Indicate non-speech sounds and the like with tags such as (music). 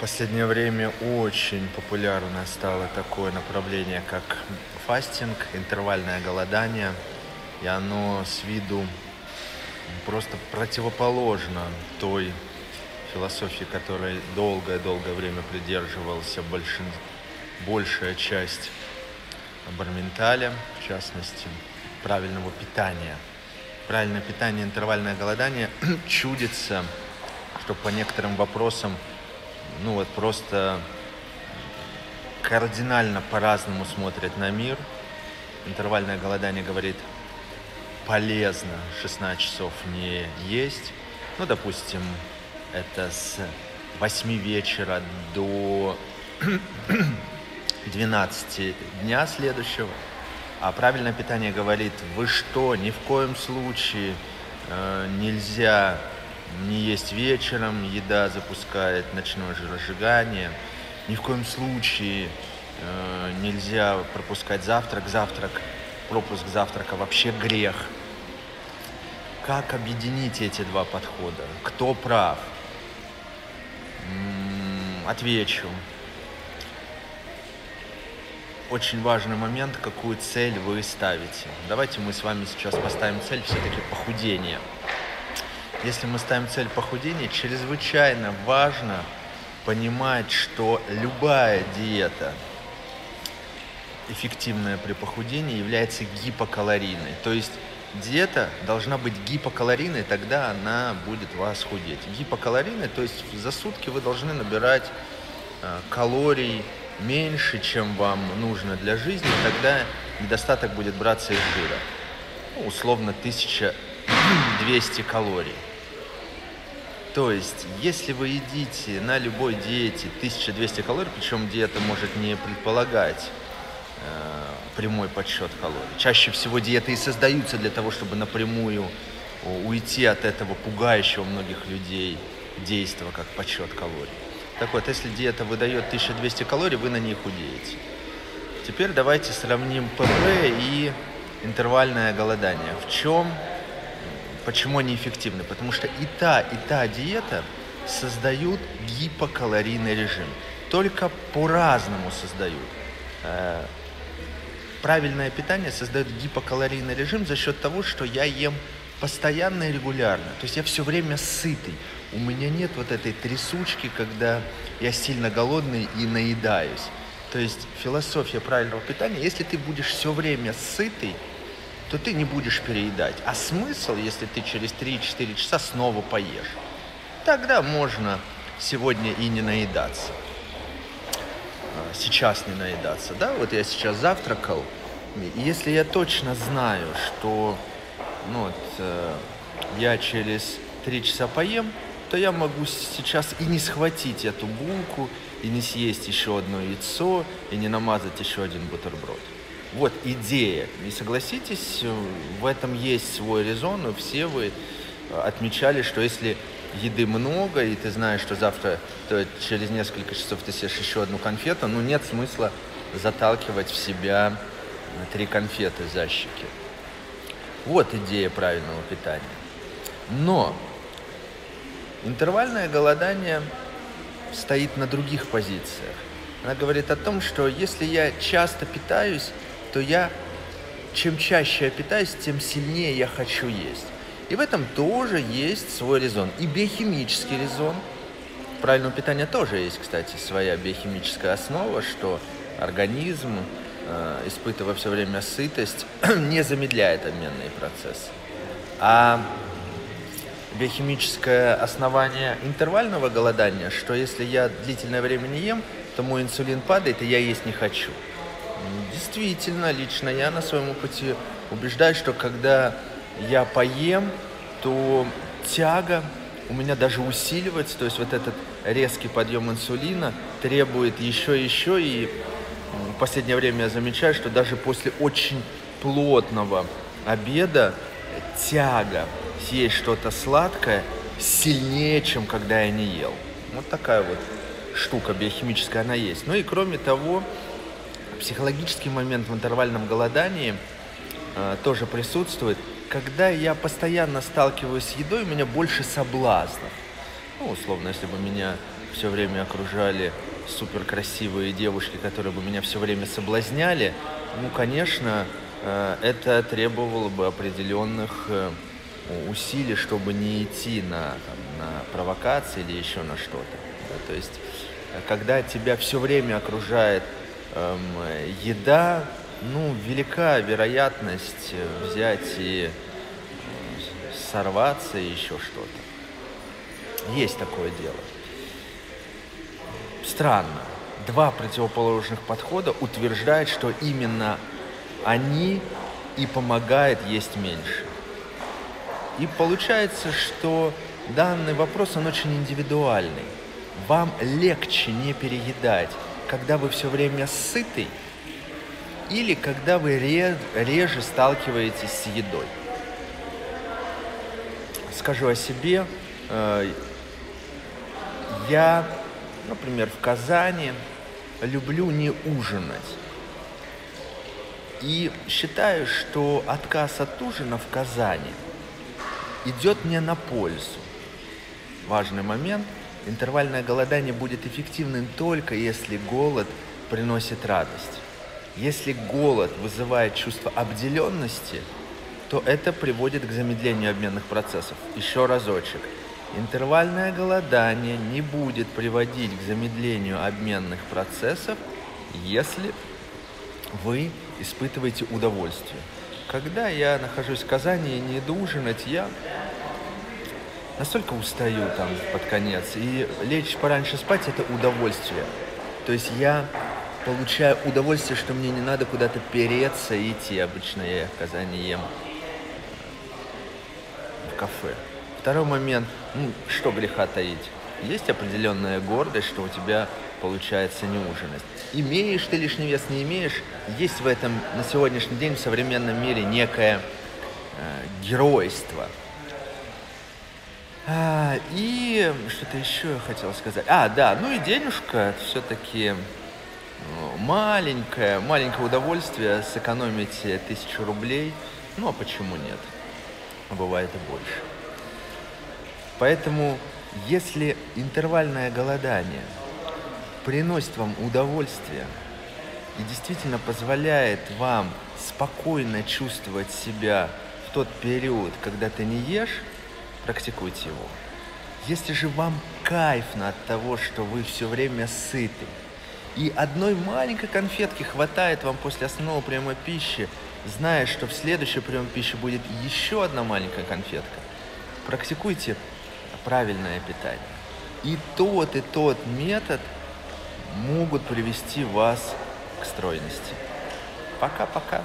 Последнее время очень популярно стало такое направление, как фастинг, интервальное голодание. И оно с виду просто противоположно той философии, которой долгое-долгое время придерживался большин... большая часть Барменталя, в частности, правильного питания. Правильное питание, интервальное голодание (clears throat) чудится, что по некоторым вопросам, ну вот просто кардинально по-разному смотрят на мир. Интервальное голодание говорит, полезно 16 часов не есть. Ну, допустим, это с 8 вечера до (clears throat) 12 дня следующего. А правильное питание говорит, вы что, ни в коем случае э, нельзя не есть вечером, еда запускает ночное разжигание, ни в коем случае э, нельзя пропускать завтрак, завтрак, пропуск завтрака вообще грех. Как объединить эти два подхода? Кто прав? Отвечу очень важный момент, какую цель вы ставите. Давайте мы с вами сейчас поставим цель все-таки похудения. Если мы ставим цель похудения, чрезвычайно важно понимать, что любая диета, эффективная при похудении, является гипокалорийной. То есть диета должна быть гипокалорийной, тогда она будет вас худеть. Гипокалорийной, то есть за сутки вы должны набирать э, калорий меньше, чем вам нужно для жизни, тогда недостаток будет браться из жира. Ну, условно 1200 калорий. То есть, если вы едите на любой диете 1200 калорий, причем диета может не предполагать э, прямой подсчет калорий. Чаще всего диеты и создаются для того, чтобы напрямую уйти от этого пугающего многих людей действия, как подсчет калорий. Так вот, если диета выдает 1200 калорий, вы на ней худеете. Теперь давайте сравним ПП и интервальное голодание. В чем, почему они эффективны? Потому что и та, и та диета создают гипокалорийный режим. Только по-разному создают. Э, правильное питание создает гипокалорийный режим за счет того, что я ем постоянно и регулярно. То есть я все время сытый. У меня нет вот этой трясучки, когда я сильно голодный и наедаюсь. То есть философия правильного питания, если ты будешь все время сытый, то ты не будешь переедать. А смысл, если ты через 3-4 часа снова поешь? Тогда можно сегодня и не наедаться. А, сейчас не наедаться, да? Вот я сейчас завтракал, и если я точно знаю, что ну, вот, э, я через 3 часа поем, то я могу сейчас и не схватить эту булку, и не съесть еще одно яйцо, и не намазать еще один бутерброд. Вот идея. И согласитесь, в этом есть свой резон, и все вы отмечали, что если еды много, и ты знаешь, что завтра, то через несколько часов ты съешь еще одну конфету, ну нет смысла заталкивать в себя три конфеты за щеки. Вот идея правильного питания. Но Интервальное голодание стоит на других позициях. Она говорит о том, что если я часто питаюсь, то я, чем чаще я питаюсь, тем сильнее я хочу есть. И в этом тоже есть свой резон. И биохимический резон. В правильном питании тоже есть, кстати, своя биохимическая основа, что организм, э, испытывая все время сытость, (clears throat) не замедляет обменные процессы. А биохимическое основание интервального голодания, что если я длительное время не ем, то мой инсулин падает, и я есть не хочу. Действительно, лично я на своем опыте убеждаюсь, что когда я поем, то тяга у меня даже усиливается, то есть вот этот резкий подъем инсулина требует еще и еще, и в последнее время я замечаю, что даже после очень плотного обеда тяга съесть что-то сладкое сильнее, чем когда я не ел. Вот такая вот штука биохимическая она есть. Ну и кроме того, психологический момент в интервальном голодании э, тоже присутствует. Когда я постоянно сталкиваюсь с едой, у меня больше соблазнов. Ну, условно, если бы меня все время окружали супер красивые девушки, которые бы меня все время соблазняли, ну, конечно, э, это требовало бы определенных э, усилий, чтобы не идти на, там, на провокации или еще на что-то. Да? То есть, э, когда тебя все время окружает еда, ну, велика вероятность взять и сорваться и еще что-то. Есть такое дело. Странно. Два противоположных подхода утверждают, что именно они и помогают есть меньше. И получается, что данный вопрос, он очень индивидуальный. Вам легче не переедать, когда вы все время сыты, или когда вы реже сталкиваетесь с едой. Скажу о себе. Э, я, например, в Казани люблю не ужинать. И считаю, что отказ от ужина в Казани идет мне на пользу. Важный момент. Интервальное голодание будет эффективным только если голод приносит радость. Если голод вызывает чувство обделенности, то это приводит к замедлению обменных процессов. Еще разочек. Интервальное голодание не будет приводить к замедлению обменных процессов, если вы испытываете удовольствие. Когда я нахожусь в Казани и не иду ужинать, я настолько устаю там под конец. И лечь пораньше спать – это удовольствие. То есть я получаю удовольствие, что мне не надо куда-то переться и идти. Обычно я в Казани ем в кафе. Второй момент, ну, что греха таить. Есть определенная гордость, что у тебя получается не ужинать. Имеешь ты лишний вес, не имеешь, есть в этом на сегодняшний день в современном мире некое э, геройство. А, и что-то еще я хотел сказать. А, да, ну и денежка все-таки маленькое, маленькое удовольствие сэкономить тысячу рублей. Ну а почему нет? Бывает и больше. Поэтому, если интервальное голодание приносит вам удовольствие и действительно позволяет вам спокойно чувствовать себя в тот период, когда ты не ешь, практикуйте его. Если же вам кайфно от того, что вы все время сыты, и одной маленькой конфетки хватает вам после основного приема пищи, зная, что в следующий прием пищи будет еще одна маленькая конфетка. Практикуйте правильное питание. И тот, и тот метод могут привести вас к стройности. Пока-пока.